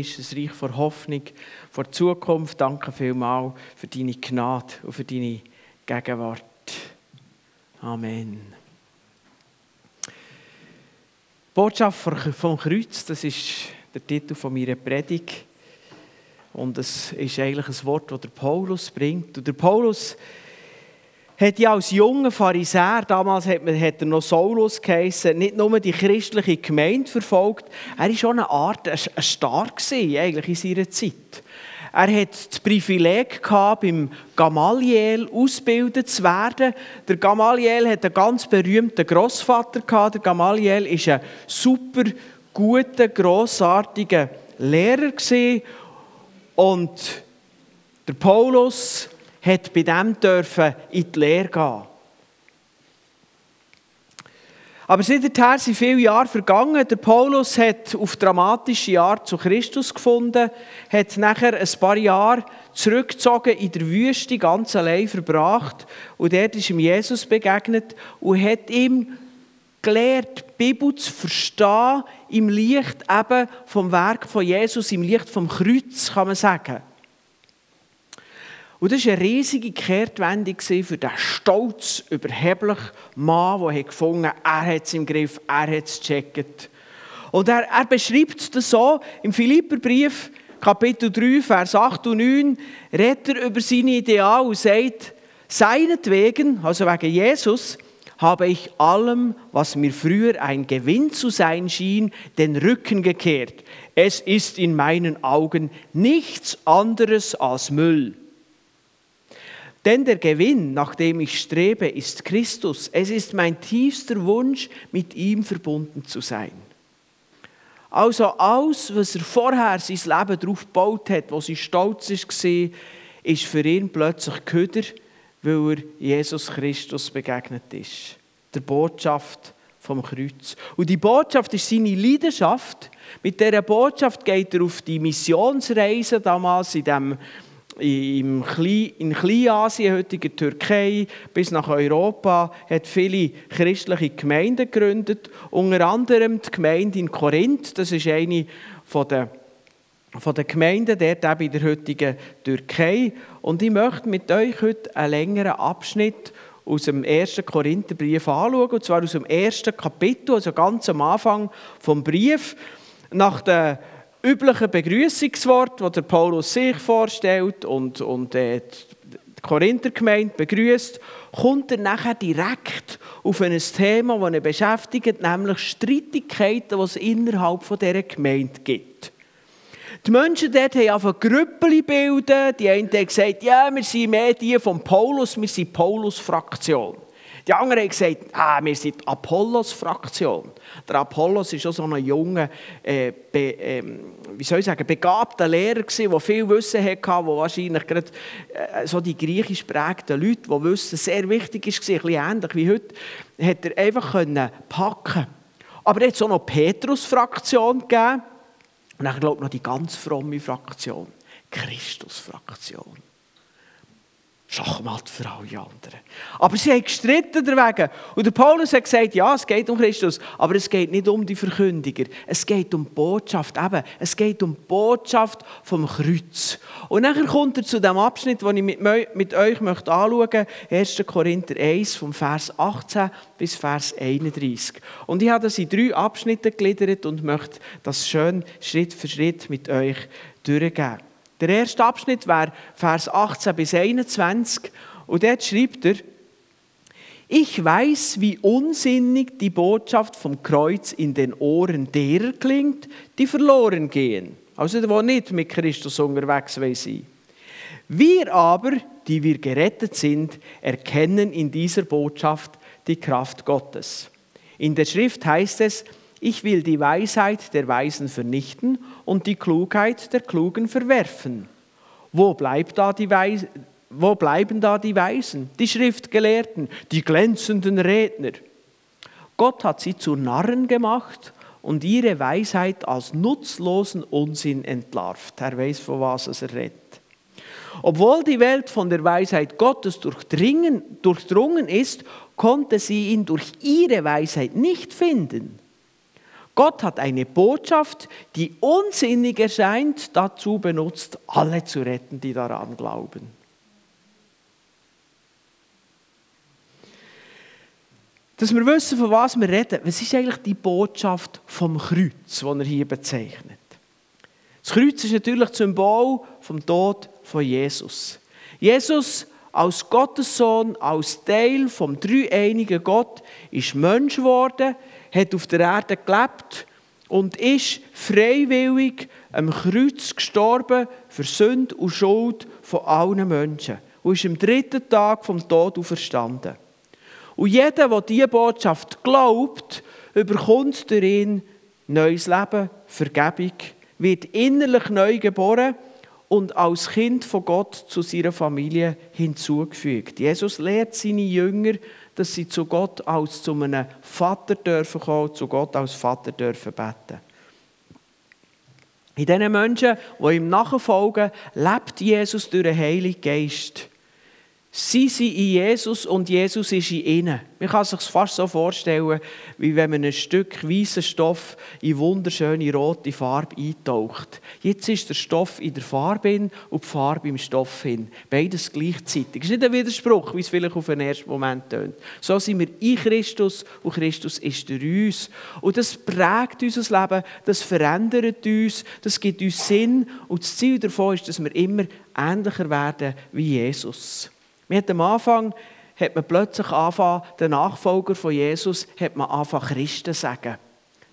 ist ein Reich vor Hoffnung, vor Zukunft. Danke vielmals für deine Gnade und für deine Gegenwart. Amen. Botschaft vom Kreuz, das ist der Titel von meiner Predigt. Und es ist eigentlich ein Wort, das der Paulus bringt. Und der Paulus hat ja als junger Pharisäer, damals hat, man, hat er noch Saulus geheißen, nicht nur die christliche Gemeinde verfolgt, er war schon eine Art, ein, Star eigentlich in seiner Zeit. Er hat das Privileg gehabt, beim Gamaliel ausgebildet zu werden. Der Gamaliel hat einen ganz berühmten Großvater gehabt. Der Gamaliel ist ein super guter, grossartiger Lehrer gewesen. Und der Paulus hat bei dem dürfen in die Lehre gehen. Aber seither sind viele Jahre vergangen. Der Paulus hat auf dramatische Art zu Christus gefunden, hat nachher ein paar Jahre zurückgezogen in der Wüste, ganz allein verbracht. Und dort ist ihm Jesus begegnet und hat ihm gelehrt, die Bibel zu verstehen im Licht eben vom Werk von Jesus, im Licht vom Kreuz, kann man sagen. Und das war eine riesige Kehrtwendung für den stolz, überheblichen Mann, der gefunden hat, er hat es im Griff, er hat es gecheckt. Und er, er beschreibt das so im Philipperbrief, Kapitel 3, Vers 8 und 9, redet er über seine Ideale und sagt, seinetwegen, also wegen Jesus, habe ich allem, was mir früher ein Gewinn zu sein schien, den Rücken gekehrt. Es ist in meinen Augen nichts anderes als Müll. Denn der Gewinn, nach dem ich strebe, ist Christus. Es ist mein tiefster Wunsch, mit ihm verbunden zu sein. Also alles, was er vorher sein Leben darauf gebaut hat, wo sie stolz war, ist für ihn plötzlich Köder, weil er Jesus Christus begegnet ist. Der Botschaft vom Kreuz. Und die Botschaft ist seine Leidenschaft. Mit dieser Botschaft geht er auf die Missionsreise damals in dem im Klein, in Kleinasien, heutiger Türkei, bis nach Europa, hat viele christliche Gemeinden gegründet. Unter anderem die Gemeinde in Korinth, das ist eine von der von den Gemeinden dort eben in der heutigen Türkei. Und ich möchte mit euch heute einen längeren Abschnitt aus dem ersten Korintherbrief anschauen, und zwar aus dem ersten Kapitel, also ganz am Anfang vom Brief. Nach der üblichen Begrüßungswort, das der Paulus sich vorstellt und, und äh, die Korinthergemeinde begrüßt, kommt er nachher direkt auf ein Thema, das ihn beschäftigt, nämlich Streitigkeiten, die es innerhalb dieser Gemeinde gibt. Die Menschen dort haben einfach Grüppel bilden. Die einen haben gesagt, ja, wir sind mehr die von Paulus, wir sind Paulus-Fraktion. Die anderen haben gesagt, ah, wir sind Apollos-Fraktion. Der Apollos war auch so ein junger, äh, be, äh, wie soll ich sagen, begabter Lehrer, der viel Wissen hatte, der wahrscheinlich gerade äh, so die griechisch prägten Leute, die Wissen sehr wichtig ist, ein bisschen ähnlich wie heute, hat er einfach können packen Aber er hat auch noch Petrus-Fraktion gegeben und dann, glaube ich, noch die ganz fromme Fraktion, Christus-Fraktion. Schachmatt für alle anderen. Aber sie haben gestritten deswegen. Und der Paulus hat gesagt, ja, es geht um Christus, aber es geht nicht um die Verkündiger. Es geht um Botschaft, eben. Es geht um Botschaft vom Kreuz. Und dann kommt er zu dem Abschnitt, den ich mit, mit euch möchte anschauen möchte, 1. Korinther 1, vom Vers 18 bis Vers 31. Und ich habe das in drei Abschnitte gegliedert und möchte das schön Schritt für Schritt mit euch durchgehen. Der erste Abschnitt wäre Vers 18 bis 21 und dort schreibt er, ich weiß, wie unsinnig die Botschaft vom Kreuz in den Ohren derer klingt, die verloren gehen, also die nicht mit Christus unterwegs sind. Wir aber, die wir gerettet sind, erkennen in dieser Botschaft die Kraft Gottes. In der Schrift heißt es, ich will die Weisheit der Weisen vernichten und die Klugheit der Klugen verwerfen. Wo, bleibt da die Weis wo bleiben da die Weisen, die Schriftgelehrten, die glänzenden Redner? Gott hat sie zu Narren gemacht und ihre Weisheit als nutzlosen Unsinn entlarvt. Er weiß, von was er redet. Obwohl die Welt von der Weisheit Gottes durchdrungen ist, konnte sie ihn durch ihre Weisheit nicht finden. Gott hat eine Botschaft, die unsinnig erscheint, dazu benutzt, alle zu retten, die daran glauben. Dass wir wissen, von was wir reden, was ist eigentlich die Botschaft vom Kreuz, die er hier bezeichnet? Das Kreuz ist natürlich das Symbol vom Tod von Jesus. Jesus als Gottessohn, als Teil vom dreieinigen Gott, ist Mensch geworden, hat auf der Erde gelebt und ist freiwillig am Kreuz gestorben für Sünde und Schuld von allen Menschen und ist am dritten Tag vom Tod auferstanden. Und jeder, der diese Botschaft glaubt, überkommt durch ihn neues Leben, Vergebung, wird innerlich neu geboren und als Kind von Gott zu seiner Familie hinzugefügt. Jesus lehrt seine Jünger, dass sie zu Gott als zu einem Vater dürfen kommen, zu Gott als Vater dürfen beten. In diesen Menschen, die ihm nachfolgen, lebt Jesus durch den Heiligen Geist. Sie sind in Jesus und Jesus ist in ihnen. Man kann sich fast so vorstellen, wie wenn man ein Stück weißen Stoff in wunderschöne rote Farbe eintaucht. Jetzt ist der Stoff in der Farbe und die Farbe im Stoff hin. Beides gleichzeitig. Das ist nicht ein Widerspruch, wie es vielleicht auf den ersten Moment tönt. So sind wir in Christus und Christus ist durch uns. Und das prägt unser Leben, das verändert uns, das gibt uns Sinn. Und das Ziel davon ist, dass wir immer ähnlicher werden wie Jesus. Man hat am Anfang hat man plötzlich angefangen, den Nachfolger von Jesus hat man angefangen, Christen zu sagen.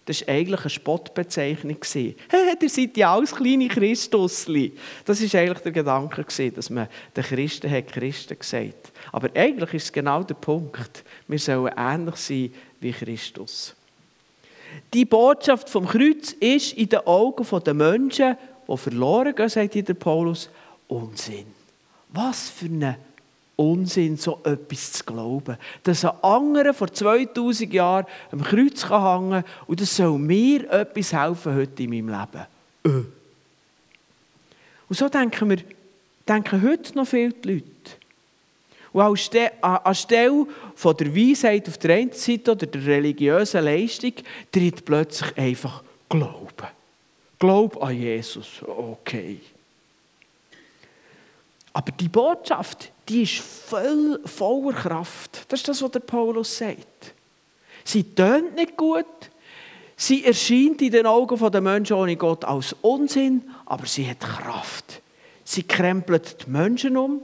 Das war eigentlich eine Spottbezeichnung. Hey, ihr seid ja alles kleine Christusli. Das war eigentlich der Gedanke, dass man den Christen hat Christen gesagt Aber eigentlich ist es genau der Punkt. Wir sollen ähnlich sein wie Christus. Die Botschaft vom Kreuz ist in den Augen der Menschen, die verloren gehen, sagt der Paulus, Unsinn. Was für eine Unsinn, so etwas zu glauben. Dass ein anderer vor 2000 Jahren am Kreuz hängen kann und das soll mir etwas helfen heute in meinem Leben. Äh. Und so denken wir, denken heute noch viele Leute. Und anstelle von der Weisheit auf der einen Seite oder der religiösen Leistung tritt plötzlich einfach Glauben. Glaub an Jesus. Okay. Aber die Botschaft, die ist voll, voller Kraft. Das ist das, was der Paulus sagt. Sie tönt nicht gut, sie erscheint in den Augen der Menschen ohne Gott als Unsinn, aber sie hat Kraft. Sie krempelt die Menschen um,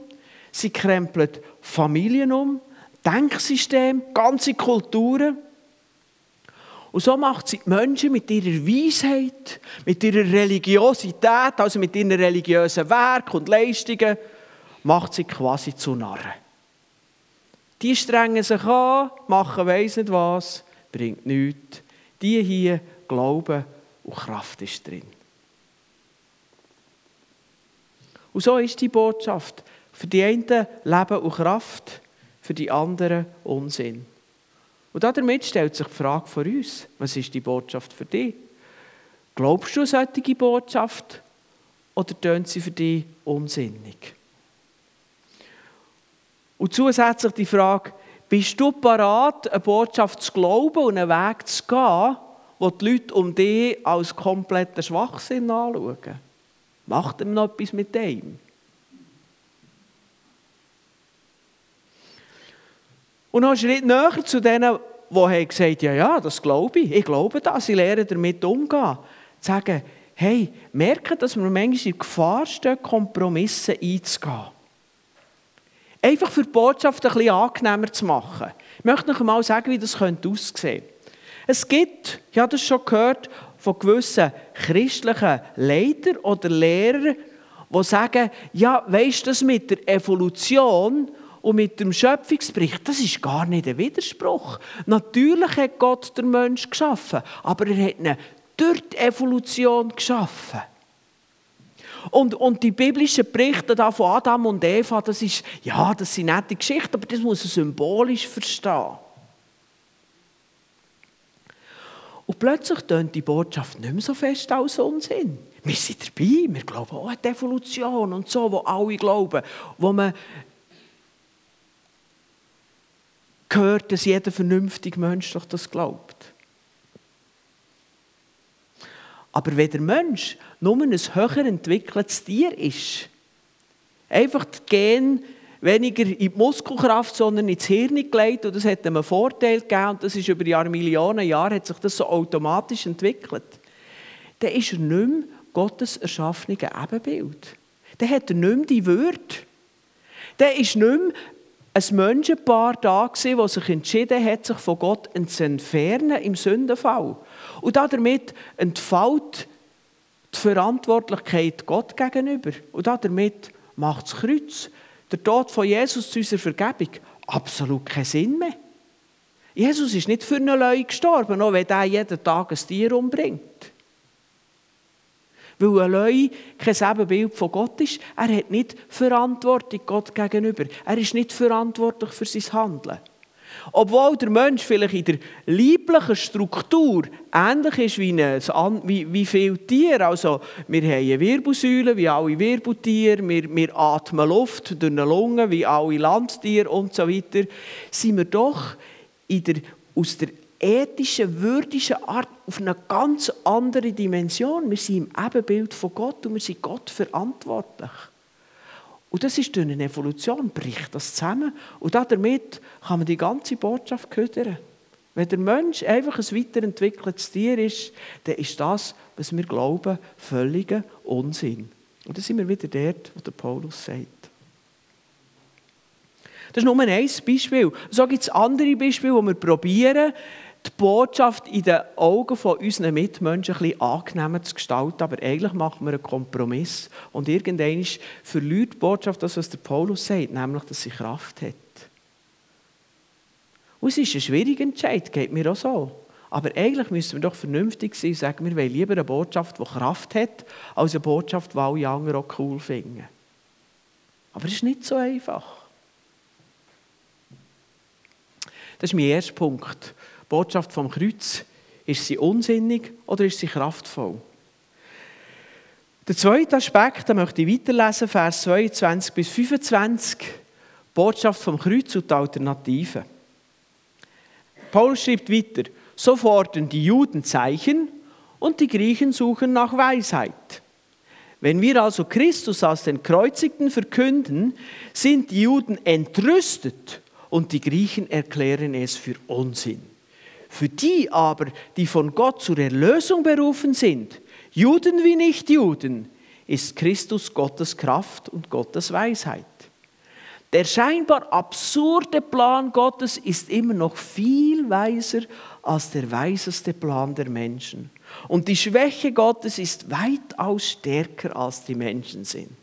sie krempelt Familien um, Denksystem, ganze Kulturen. Und so macht sie die Menschen mit ihrer Weisheit, mit ihrer Religiosität, also mit ihren religiösen Werken und Leistungen, macht sie quasi zu Narren. Die strengen sich an, machen weiss nicht was, bringt nichts. Die hier glauben und Kraft ist drin. Und so ist die Botschaft. Für die einen Leben und Kraft, für die anderen Unsinn. Und damit stellt sich die Frage von uns, was ist die Botschaft für dich? Glaubst du an solche Botschaft oder tönt sie für dich unsinnig? Und zusätzlich die Frage, bist du parat, eine Botschaft zu glauben und einen Weg zu gehen, wo die Leute um dich als kompletten Schwachsinn anschauen? Macht ihm noch etwas mit dem? Und noch einen Schritt näher zu denen, die gesagt haben, ja, ja, das glaube ich, ich glaube das, sie lernen damit umgehen. Zu sagen, hey, merken, dass wir manchmal in Gefahr stehen, Kompromisse einzugehen. Einfach für die Botschaft ein bisschen angenehmer zu machen. Ich möchte noch einmal sagen, wie das könnte aussehen Es gibt, ich habe das schon gehört, von gewissen christlichen Leitern oder Lehrern, die sagen, ja, weisst du, das mit der Evolution und mit dem Schöpfungsbericht, das ist gar nicht ein Widerspruch. Natürlich hat Gott den Mensch geschaffen, aber er hat ihn durch die Evolution geschaffen. Und, und die biblischen Berichte da von Adam und Eva, das ist, ja, das sind nette Geschichten, aber das muss man symbolisch verstehen. Und plötzlich tönt die Botschaft nicht mehr so fest als Unsinn. Wir sind dabei, wir glauben auch an die Evolution und so, wo alle glauben, wo man gehört, dass jeder vernünftige Mensch doch das glaubt. Aber wenn der Mensch nur ein höher entwickeltes Tier ist, einfach die Gen weniger in die Muskelkraft, sondern ins Hirn gelegt und das hat ihm einen Vorteil gegeben und das ist über Jahre, Millionen Jahre hat sich das so automatisch entwickelt, dann ist er nicht mehr Gottes erschaffene Ebenbild. Dann hat er nicht mehr die Würde. Dann ist nicht mehr ein Menschenpaar da das sich entschieden hat, sich von Gott zu entfernen im Sündenfall. Und damit entfällt die Verantwortlichkeit Gott gegenüber. Und damit macht das Kreuz, der Tod von Jesus zu unserer Vergebung, absolut keinen Sinn mehr. Jesus ist nicht für eine Leute gestorben, auch wenn er jeden Tag ein Tier umbringt. Weil ein Leu kein Ebenbild von Gott ist, er hat nicht Verantwortung Gott gegenüber. Er ist nicht verantwortlich für sein Handeln. Obwohl der Mensch vielleicht in der lieblichen Struktur ähnlich ist wie, eine, wie, wie viele Tiere. Also, wir haben eine Wirbelsäule wie alle Wirbeltiere, wir, wir atmen Luft durch eine Lunge wie alle Landtiere und so weiter. Sind wir doch in der, aus der ethischen, würdischen Art auf eine ganz andere Dimension. Wir sind im Ebenbild von Gott und wir sind Gott verantwortlich. Und das ist durch eine Evolution, bricht das zusammen. Und damit kann man die ganze Botschaft ködern. Wenn der Mensch einfach ein weiterentwickeltes Tier ist, dann ist das, was wir glauben, völliger Unsinn. Und da sind wir wieder dort, wo der Paulus sagt. Das ist nur ein Beispiel. So gibt es andere Beispiele, wo wir probieren, die Botschaft in den Augen von unseren Mitmenschen ein bisschen angenehmer zu gestalten, aber eigentlich machen wir einen Kompromiss und irgendwann verliert die Botschaft das, was der Paulus sagt, nämlich, dass sie Kraft hat. Und es ist ein schwieriger Entscheid, geht mir auch so. Aber eigentlich müssen wir doch vernünftig sein und sagen, wir wollen lieber eine Botschaft, die Kraft hat, als eine Botschaft, die alle anderen auch cool finden. Aber es ist nicht so einfach. Das ist mein erster Punkt. Botschaft vom Kreuz, ist sie unsinnig oder ist sie kraftvoll? Der zweite Aspekt, da möchte ich weiterlesen, Vers 22 bis 25, Botschaft vom Kreuz und die Alternative. Paulus schreibt weiter, so fordern die Juden Zeichen und die Griechen suchen nach Weisheit. Wenn wir also Christus als den Kreuzigten verkünden, sind die Juden entrüstet und die Griechen erklären es für Unsinn. Für die aber, die von Gott zur Erlösung berufen sind, Juden wie Nichtjuden, ist Christus Gottes Kraft und Gottes Weisheit. Der scheinbar absurde Plan Gottes ist immer noch viel weiser als der weiseste Plan der Menschen. Und die Schwäche Gottes ist weitaus stärker als die Menschen sind.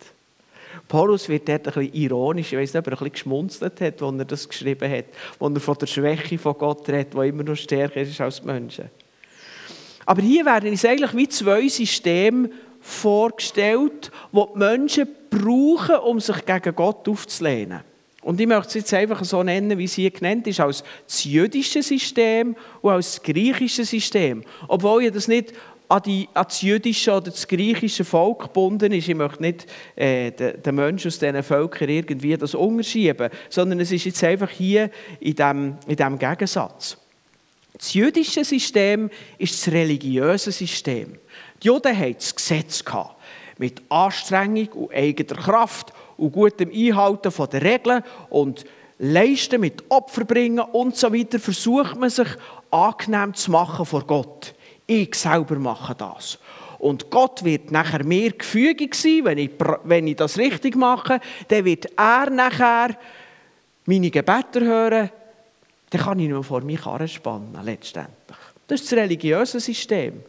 Paulus wird dort ein bisschen ironisch, ich weiß nicht, ob er ein bisschen geschmunzelt hat, als er das geschrieben hat, als er von der Schwäche von Gott redet, die immer noch stärker ist als die Menschen. Aber hier werden uns eigentlich wie zwei Systeme vorgestellt, die die Menschen brauchen, um sich gegen Gott aufzulehnen. Und ich möchte es jetzt einfach so nennen, wie es hier genannt ist, als das jüdische System und als das griechische System. Obwohl ich das nicht an, die, an das jüdische oder das griechische Volk gebunden ist. Ich möchte nicht äh, den, Menschen aus diesen Völkern irgendwie das unterschieben, sondern es ist jetzt einfach hier in diesem in dem Gegensatz. Das jüdische System ist das religiöse System. Die Juden hatten das Gesetz gehabt, mit Anstrengung und eigener Kraft und gutem Einhalten der Regeln und Leisten mit Opferbringen und so weiter versucht man sich angenehm zu machen vor Gott. Ich selber mache das. Und Gott wird nachher mir gefügig sein, wenn ich, wenn ich das richtig mache. Dann wird er nachher meine Gebete hören. Dann kann ich nur vor mich spannen, letztendlich. Das ist das religiöse System.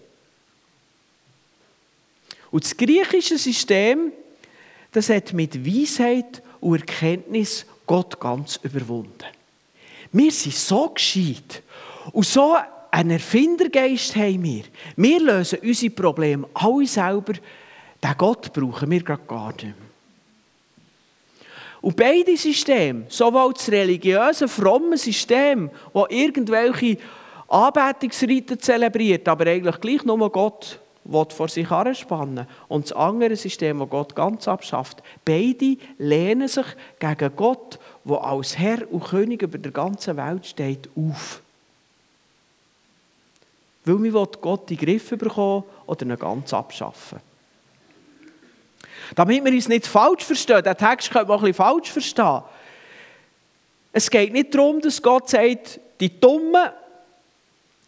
Und das griechische System, das hat mit Weisheit und Erkenntnis Gott ganz überwunden. Wir sind so gescheit und so einen Erfindergeist haben wir. Wir lösen unsere Probleme alle selber. Den Gott brauchen wir gerade gar nicht mehr. Und beide Systeme, sowohl das religiöse, fromme System, das irgendwelche Anbetungsriten zelebriert, aber eigentlich gleich nur Gott vor sich anspannen und das andere System, das Gott ganz abschafft, beide lehnen sich gegen Gott, der als Herr und König über der ganzen Welt steht, auf. Weil wir Gott in den Griff bekommen oder ihn ganz abschaffen. Damit wir uns nicht falsch verstehen, den Text könnte man ein bisschen falsch verstehen. Es geht nicht darum, dass Gott sagt, die Dummen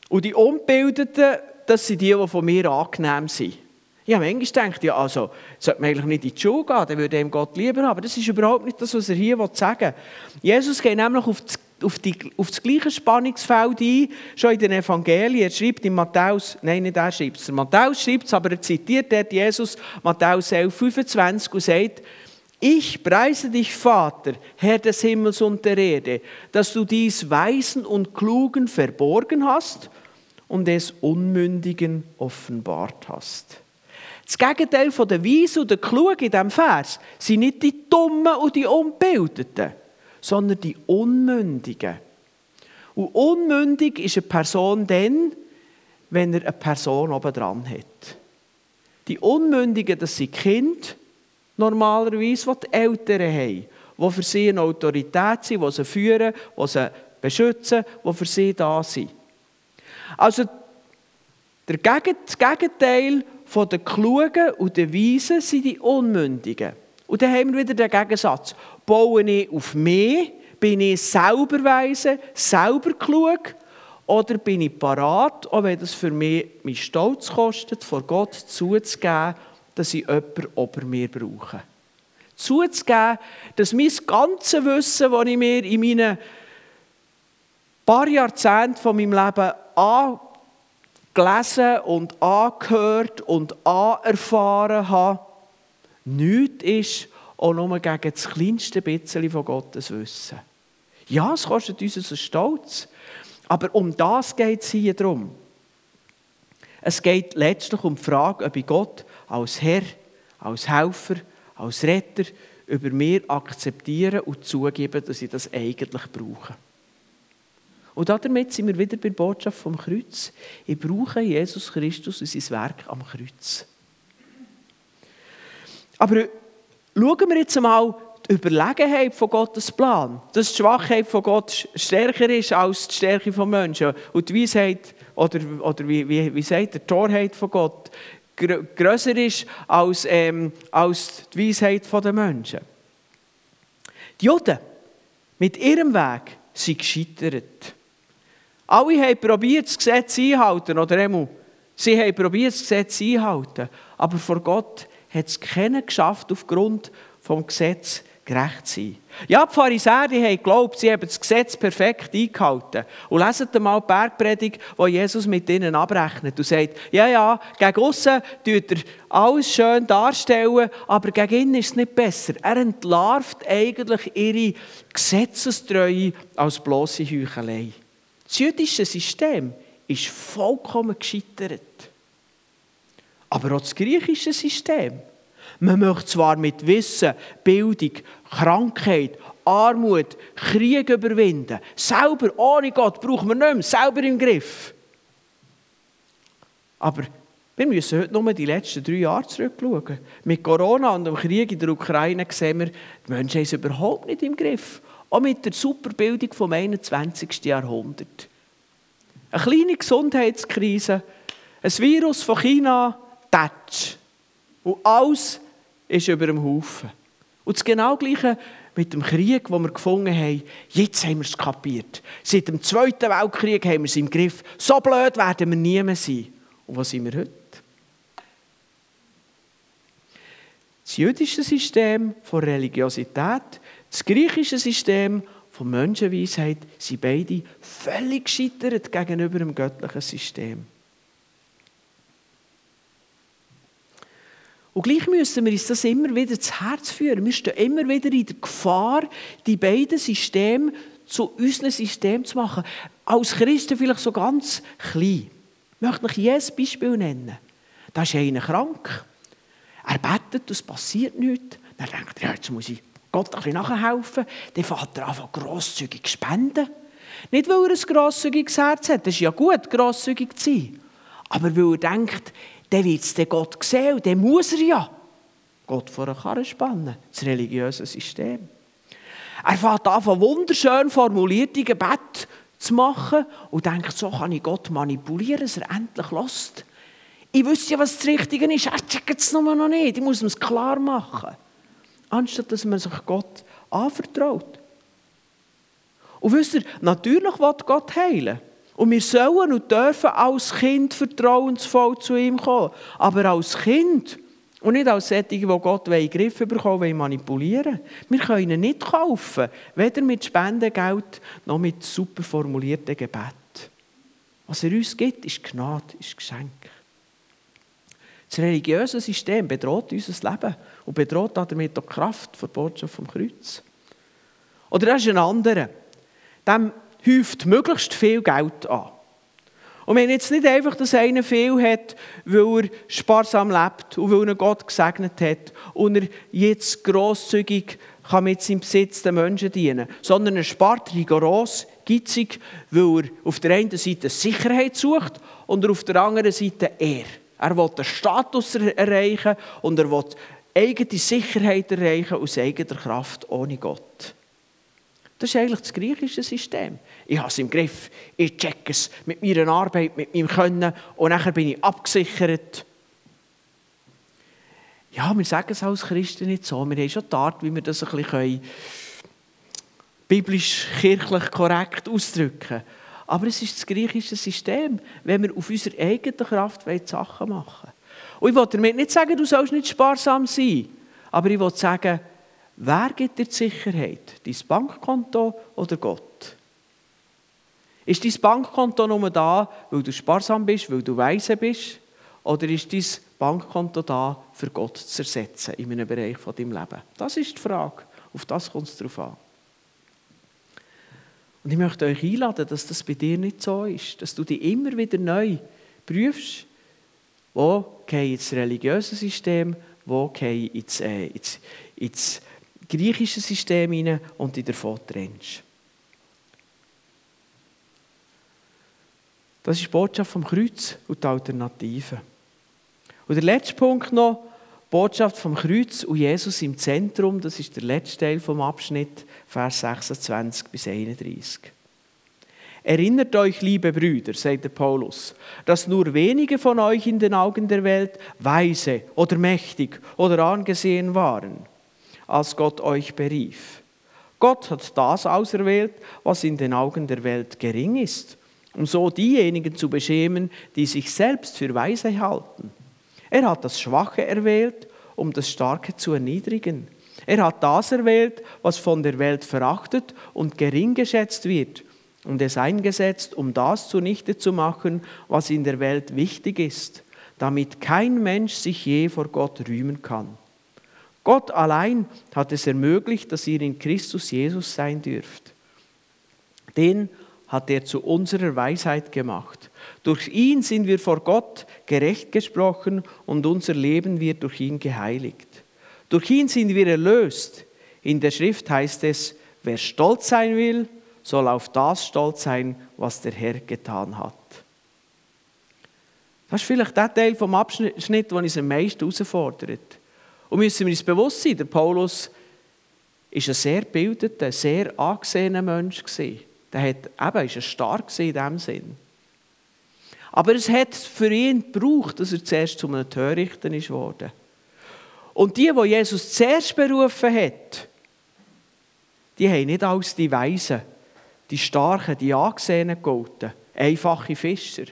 und die Unbildeten, das sind die, die von mir angenehm sind. Ich habe manchmal gedacht, ja, also, sollte man eigentlich nicht in die Schule gehen, dann würde ihm Gott lieber haben. Aber das ist überhaupt nicht das, was er hier sagen will. Jesus geht nämlich auf das, auf, die, auf das gleiche Spannungsfeld ein, schon in den Evangelien. Er schreibt in Matthäus, nein, nicht er schreibt es, Matthäus schreibt es, aber er zitiert dort Jesus, Matthäus 11, 25 und sagt, ich preise dich, Vater, Herr des Himmels und der Erde, dass du dies Weisen und Klugen verborgen hast und es Unmündigen offenbart hast. Das Gegenteil von der Weisen und der Klugen in diesem Vers sind nicht die Dummen und die Unbildeten, sondern die Unmündigen. Und unmündig ist eine Person dann, wenn er eine Person oben dran hat. Die Unmündigen, das sind Kinder, normalerweise, die die Eltern haben, die für sie eine Autorität sind, die sie führen, die sie beschützen, die für sie da sind. Also das Gegenteil von den Klugen und den Weisen sind die Unmündigen. Und dann haben wir wieder den Gegensatz. Baue ich auf mich? Bin ich selber weise, selber klug? Oder bin ich parat, auch wenn das für mich meinen Stolz kostet, vor Gott zuzugeben, dass ich jemanden über mir brauche? Zuzugeben, dass mein ganzes Wissen, das ich mir in meinen paar Jahrzehnten von meinem Leben angelesen und angehört und anerfahren habe, nichts ist, auch nur gegen das kleinste bisschen von Gottes Wissen. Ja, es kostet uns einen Stolz, aber um das geht es hier drum. Es geht letztlich um die Frage, ob ich Gott als Herr, als Helfer, als Retter über mir akzeptiere und zugebe, dass ich das eigentlich brauche. Und damit sind wir wieder bei der Botschaft vom Kreuz. Ich brauche Jesus Christus und sein Werk am Kreuz. Aber schauen wir jetzt einmal die Überlegenheit von Gottes Plan. Dass die Schwachheit von Gott stärker ist als die Stärke von Menschen. Und die Weisheit, oder, oder wie, wie, wie sagt der Torheit von Gott, grösser ist als, ähm, als die Weisheit der Menschen. Die Juden mit ihrem Weg sind gescheitert. Alle haben probiert, das Gesetz einzuhalten, oder einmal, sie haben probiert, das Gesetz einzuhalten, aber vor Gott hat es keiner geschafft, aufgrund des Gesetzes gerecht zu sein. Ja, die Pharisäer die haben geglaubt, sie haben das Gesetz perfekt eingehalten. Und lesen mal die Bergpredigt, wo Jesus mit ihnen abrechnet und sagt, ja, ja, gegen aussen tut er alles schön darstellen, aber gegen ihn ist es nicht besser. Er entlarvt eigentlich ihre Gesetzestreue als bloße Heuchelei. Das jüdische System ist vollkommen gescheitert. Aber auch das griechische System. Man möchte zwar mit Wissen, Bildung, Krankheit, Armut, Krieg überwinden. Selber, ohne Gott, brauchen wir nicht mehr. Selber im Griff. Aber wir müssen heute nur die letzten drei Jahre zurückschauen. Mit Corona und dem Krieg in der Ukraine sehen wir, die Menschen haben es überhaupt nicht im Griff. Auch mit der Superbildung vom 21. Jahrhundert. Eine kleine Gesundheitskrise, ein Virus von China, Tatsch. Und alles ist über dem Haufen. Und das genau Gleiche mit dem Krieg, den wir gefunden haben. Jetzt haben wir es kapiert. Seit dem Zweiten Weltkrieg haben wir es im Griff. So blöd werden wir nie mehr sein. Und wo sind wir heute? Das jüdische System von Religiosität, das griechische System von Menschenweisheit sind beide völlig gescheitert gegenüber dem göttlichen System. Und gleich müssen wir uns das immer wieder ins Herz führen. Wir stehen immer wieder in der Gefahr, die beiden Systeme zu unserem System zu machen. Als Christen vielleicht so ganz klein. Ich möchte euch jedes Beispiel nennen. Da ist einer krank. Er betet, es passiert nichts. Dann denkt er, ja, jetzt muss ich Gott ein bisschen nachhelfen. Dann fängt er an, grosszügig zu spenden. Nicht, weil er ein grosszügiges Herz hat. Das ist ja gut, grosszügig zu sein. Aber weil er denkt, dann wird es Gott sehen und dann muss er ja Gott vor eine Karre spannen. Das religiöse System. Er fängt an, von wunderschön formulierten Gebet zu machen und denkt, so kann ich Gott manipulieren, dass er endlich lässt. Ich wüsste ja, was das Richtige ist. Er checkt es noch nicht. Ich muss es klar machen. Anstatt dass man sich Gott anvertraut. Und wisst ihr, natürlich will Gott heilen. Und wir sollen und dürfen als Kind vertrauensvoll zu ihm kommen. Aber als Kind und nicht als solche, die Gott in den Griff bekommen manipulieren Wir können ihn nicht kaufen, weder mit Spendengeld noch mit super formulierten Gebet. Was er uns gibt, ist Gnade, ist Geschenk. Das religiöse System bedroht unser Leben und bedroht damit auch die Kraft der Botschaft vom Kreuz. Oder das ist ein anderer. Dem häuft möglichst viel Geld an. Und wir haben jetzt nicht einfach, dass einer viel hat, weil er sparsam lebt und weil er Gott gesegnet hat und er jetzt grosszügig kann mit seinem Besitz den Menschen dienen, sondern er spart rigoros, gitzig, weil er auf der einen Seite Sicherheit sucht und auf der anderen Seite er. Er will den Status erreichen und er will eigene Sicherheit erreichen aus eigener Kraft ohne Gott. Das ist eigentlich das griechische System. Ich habe es im Griff, ich checke es mit meiner Arbeit, mit meinem Können und nachher bin ich abgesichert. Ja, wir sagen es als Christen nicht so. Wir haben schon die Art, wie wir das ein bisschen biblisch-kirchlich korrekt ausdrücken können. Aber es ist das griechische System, wenn wir auf unserer eigenen Kraft Sachen machen Und ich will damit nicht sagen, du sollst nicht sparsam sein. Aber ich will sagen, Wer gibt dir die Sicherheit? Dein Bankkonto oder Gott? Ist dein Bankkonto nur da, weil du sparsam bist, weil du weise bist? Oder ist dein Bankkonto da, für Gott zu ersetzen in einem Bereich von deinem Leben? Das ist die Frage. Auf das kommt es drauf an. Und ich möchte euch einladen, dass das bei dir nicht so ist, dass du dich immer wieder neu prüfst, wo gehe ich ins religiöse System, wo gehe ich ins, äh, ins, ins griechische System hinein und dich davon trennst. Das ist die Botschaft vom Kreuz und die Alternative. Und der letzte Punkt noch, die Botschaft vom Kreuz und Jesus im Zentrum, das ist der letzte Teil vom Abschnitt, Vers 26 bis 31. Erinnert euch, liebe Brüder, sagt der Paulus, dass nur wenige von euch in den Augen der Welt weise oder mächtig oder angesehen waren als Gott euch berief. Gott hat das auserwählt, was in den Augen der Welt gering ist, um so diejenigen zu beschämen, die sich selbst für weise halten. Er hat das Schwache erwählt, um das Starke zu erniedrigen. Er hat das erwählt, was von der Welt verachtet und gering geschätzt wird, und es eingesetzt, um das zunichte zu machen, was in der Welt wichtig ist, damit kein Mensch sich je vor Gott rühmen kann. Gott allein hat es ermöglicht, dass ihr in Christus Jesus sein dürft. Den hat er zu unserer Weisheit gemacht. Durch ihn sind wir vor Gott gerecht gesprochen und unser Leben wird durch ihn geheiligt. Durch ihn sind wir erlöst. In der Schrift heißt es, wer stolz sein will, soll auf das stolz sein, was der Herr getan hat. Das ist vielleicht der Teil vom Abschnitt, der uns am meisten herausfordert. Und müssen wir uns bewusst sein, der Paulus war ein sehr bildeter, sehr angesehener Mensch. Der hat, eben, ist stark in diesem Sinn. Aber es hat für ihn gebraucht, dass er zuerst zu einem Törichten ist. Und die, die Jesus zuerst berufen hat, die haben nicht als die Weisen, die Starken, die Angesehenen gegolten. Einfache Fischer,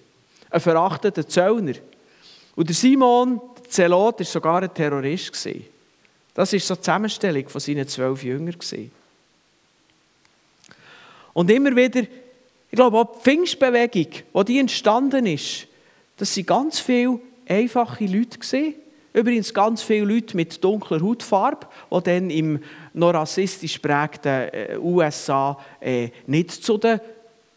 ein verachteter Zöllner. Und Simon, Zelot war sogar ein Terrorist. Das war so die Zusammenstellung von seinen zwölf Jüngern. Und immer wieder, ich glaube auch die Pfingstbewegung, die entstanden ist, das waren ganz viele einfache Leute. Übrigens ganz viele Leute mit dunkler Hautfarbe, die dann im noch rassistisch prägten äh, USA äh, nicht zu den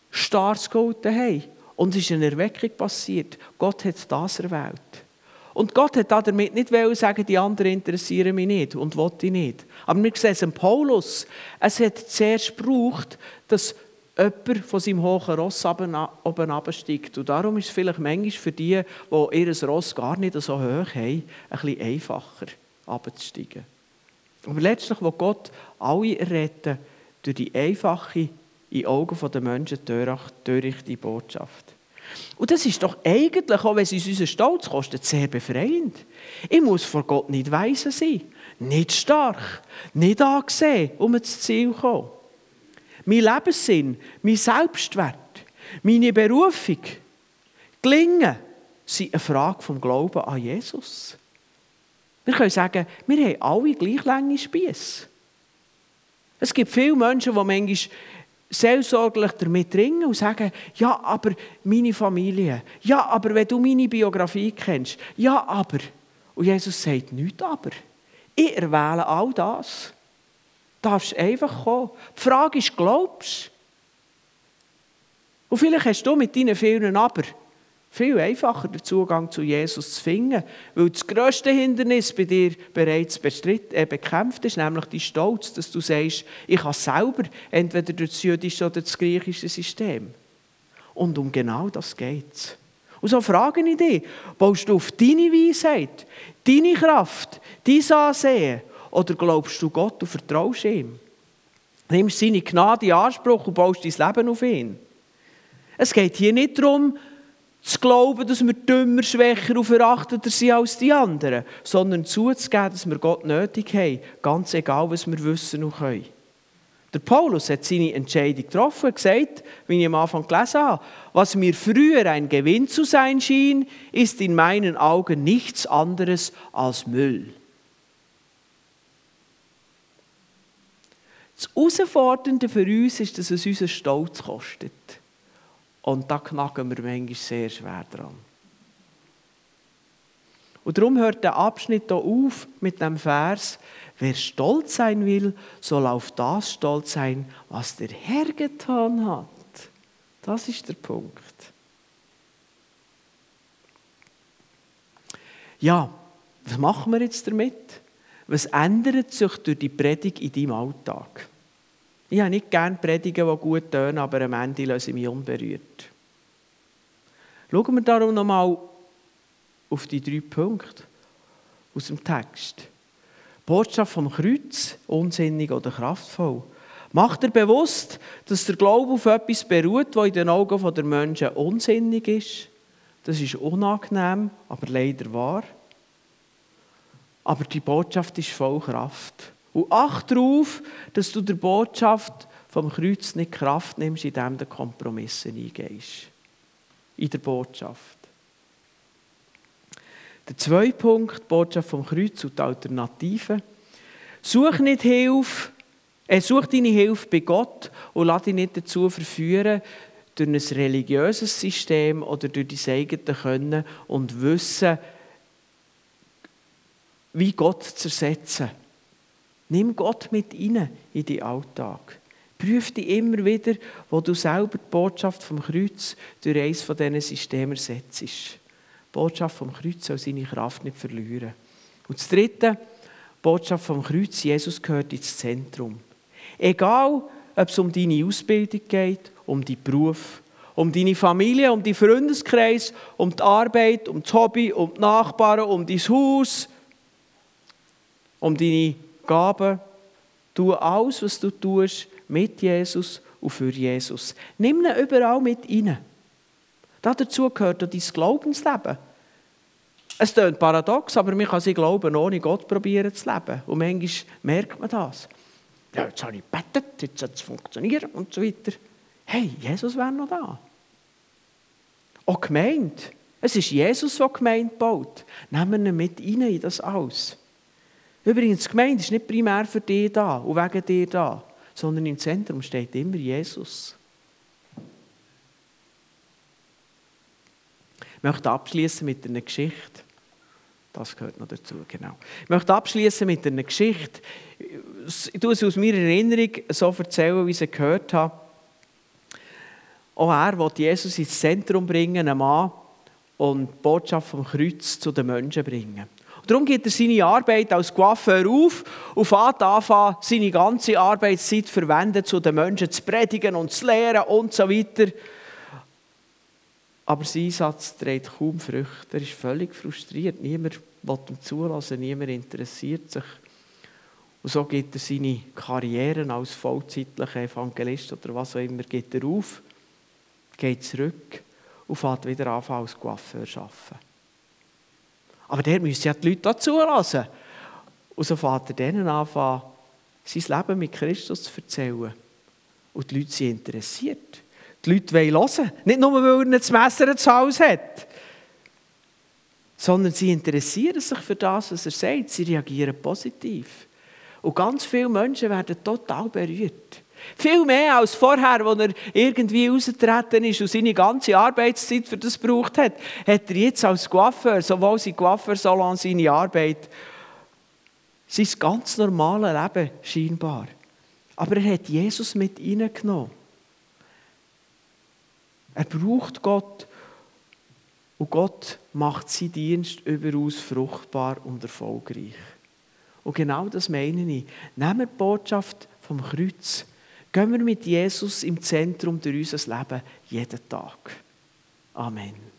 Stars gehalten haben. Und es ist eine Erweckung passiert. Gott hat das erwählt. Und Gott hat damit nicht sagen, die anderen interessieren mich nicht und wollte ich nicht. Aber wir sehen es an Paulus. Es hat zuerst gebraucht, dass jemand von seinem hohen Ross oben absteigt. Und darum ist es vielleicht manchmal für die, die ihr Ross gar nicht so hoch haben, ein bisschen einfacher abzusteigen. Aber letztlich will Gott alle retten durch die einfache in Augen der Menschen törichte Botschaft. Und das ist doch eigentlich, auch wenn es uns unseren Stolz kostet, sehr befreiend. Ich muss vor Gott nicht weise sein, nicht stark, nicht angesehen, um ins Ziel zu kommen. Mein Lebenssinn, mein Selbstwert, meine Berufung, Gelingen sind eine Frage vom Glauben an Jesus. Wir können sagen, wir haben alle gleich lange Spieße. Es gibt viele Menschen, die manchmal seelsorglich damit ringen und sagen, ja, aber meine Familie, ja, aber wenn du meine Biografie kennst, ja, aber. Und Jesus sagt nichts aber. Ich erwähle all das. Du darfst einfach kommen. Die Frage ist, glaubst du? Und vielleicht hast du mit deinen vielen Aber viel einfacher, den Zugang zu Jesus zu finden, weil das grösste Hindernis bei dir bereits bestritt, äh, bekämpft ist, nämlich die Stolz, dass du sagst, ich kann selber, entweder das jüdische oder das griechische System. Und um genau das geht es. Und so frage ich dich, baust du auf deine Weisheit, deine Kraft, dein Ansehen, oder glaubst du Gott und vertraust ihm? Nimmst seine Gnade in Anspruch und baust dein Leben auf ihn. Es geht hier nicht darum, zu glauben, dass wir dümmer, schwächer und verachteter sind als die anderen, sondern zuzugeben, dass wir Gott nötig haben, ganz egal, was wir wissen und können. Der Paulus hat seine Entscheidung getroffen und gesagt, wie ich am Anfang gelesen habe, was mir früher ein Gewinn zu sein schien, ist in meinen Augen nichts anderes als Müll. Das Herausfordernde für uns ist, dass es unseren Stolz kostet. Und da knacken wir manchmal sehr schwer dran. Und darum hört der Abschnitt hier auf mit dem Vers, wer stolz sein will, soll auf das stolz sein, was der Herr getan hat. Das ist der Punkt. Ja, was machen wir jetzt damit? Was ändert sich durch die Predigt in deinem Alltag? Ich habe nicht gerne Predigen, die gut tönen, aber am Ende lasse ich mich unberührt. Schauen wir darum nochmal auf die drei Punkte aus dem Text. Botschaft vom Kreuz, unsinnig oder kraftvoll. Macht er bewusst, dass der Glaube auf etwas beruht, was in den Augen der Menschen unsinnig ist? Das ist unangenehm, aber leider wahr. Aber die Botschaft ist voll Kraft. Und acht darauf, dass du der Botschaft vom Kreuz nicht Kraft nimmst, indem du Kompromisse eingehst. In der Botschaft. Der zweite Punkt, die Botschaft vom Kreuz und die Alternative. Such nicht Hilfe, äh, such deine Hilfe bei Gott und lass dich nicht dazu verführen, durch ein religiöses System oder durch dein eigenes Können und Wissen, wie Gott zu ersetzen. Nimm Gott mit rein in deinen Alltag. Prüf dich immer wieder, wo du selber die Botschaft vom Kreuz durch eines von diesen Systemen ersetzt. Die Botschaft vom Kreuz soll seine Kraft nicht verlieren. Und das Dritte, die Botschaft vom Kreuz, Jesus gehört ins Zentrum. Egal, ob es um deine Ausbildung geht, um deinen Beruf, um deine Familie, um deinen Freundeskreis, um die Arbeit, um das Hobby, um die Nachbarn, um dein Haus, um deine Gaben. Tu alles, was du tust, mit Jesus und für Jesus. Nimm ihn überall mit rein. Dazu gehört auch dein Glaubensleben. Es klingt paradox, aber man kann sich glauben, ohne Gott probieren zu leben. Und manchmal merkt man das. Ja, jetzt habe ich gebetet, jetzt hat es funktioniert und so weiter. Hey, Jesus wäre noch da. Auch gemeint. Es ist Jesus, der gemeint baut. Nehmen wir ihn mit rein in das alles. Übrigens, die Gemeinde ist nicht primär für dich da und wegen dir da, sondern im Zentrum steht immer Jesus. Ich möchte abschließen mit einer Geschichte. Das gehört noch dazu, genau. Ich möchte abschließen mit einer Geschichte. Ich tue es aus meiner Erinnerung so erzählen, wie ich sie gehört habe. Auch er wollte Jesus ins Zentrum bringen, einen Mann, und die Botschaft vom Kreuz zu den Menschen bringen. Darum gibt er seine Arbeit als Coiffeur auf und fängt an, seine ganze Arbeitszeit verwenden, zu den Menschen zu predigen und zu lehren und so weiter. Aber sein Einsatz trägt kaum Früchte. Er ist völlig frustriert. Niemand will ihm zulassen, niemand interessiert sich. Und so gibt er seine Karriere als vollzeitlicher Evangelist oder was auch immer, geht er auf, geht zurück und fährt wieder an als Coiffeur zu arbeiten. Aber der müsste ja die Leute auch zulassen. Und so fährt er denen an, sein Leben mit Christus zu erzählen. Und die Leute sind interessiert. Die Leute wollen hören. Nicht nur, weil er ein Messer zu Hause hat, sondern sie interessieren sich für das, was er sagt. Sie reagieren positiv. Und ganz viele Menschen werden total berührt. Viel mehr als vorher, als er irgendwie rausgetreten ist und seine ganze Arbeitszeit für das gebraucht hat, hat er jetzt als Coiffeur, sowohl sein Coiffeursalon, seine Arbeit, sein ganz normales Leben scheinbar. Aber er hat Jesus mit hineingenommen. Er braucht Gott und Gott macht seinen Dienst überaus fruchtbar und erfolgreich. Und genau das meine ich. Nehmen wir die Botschaft vom Kreuz. Gehen wir mit Jesus im Zentrum durch unser Leben jeden Tag. Amen.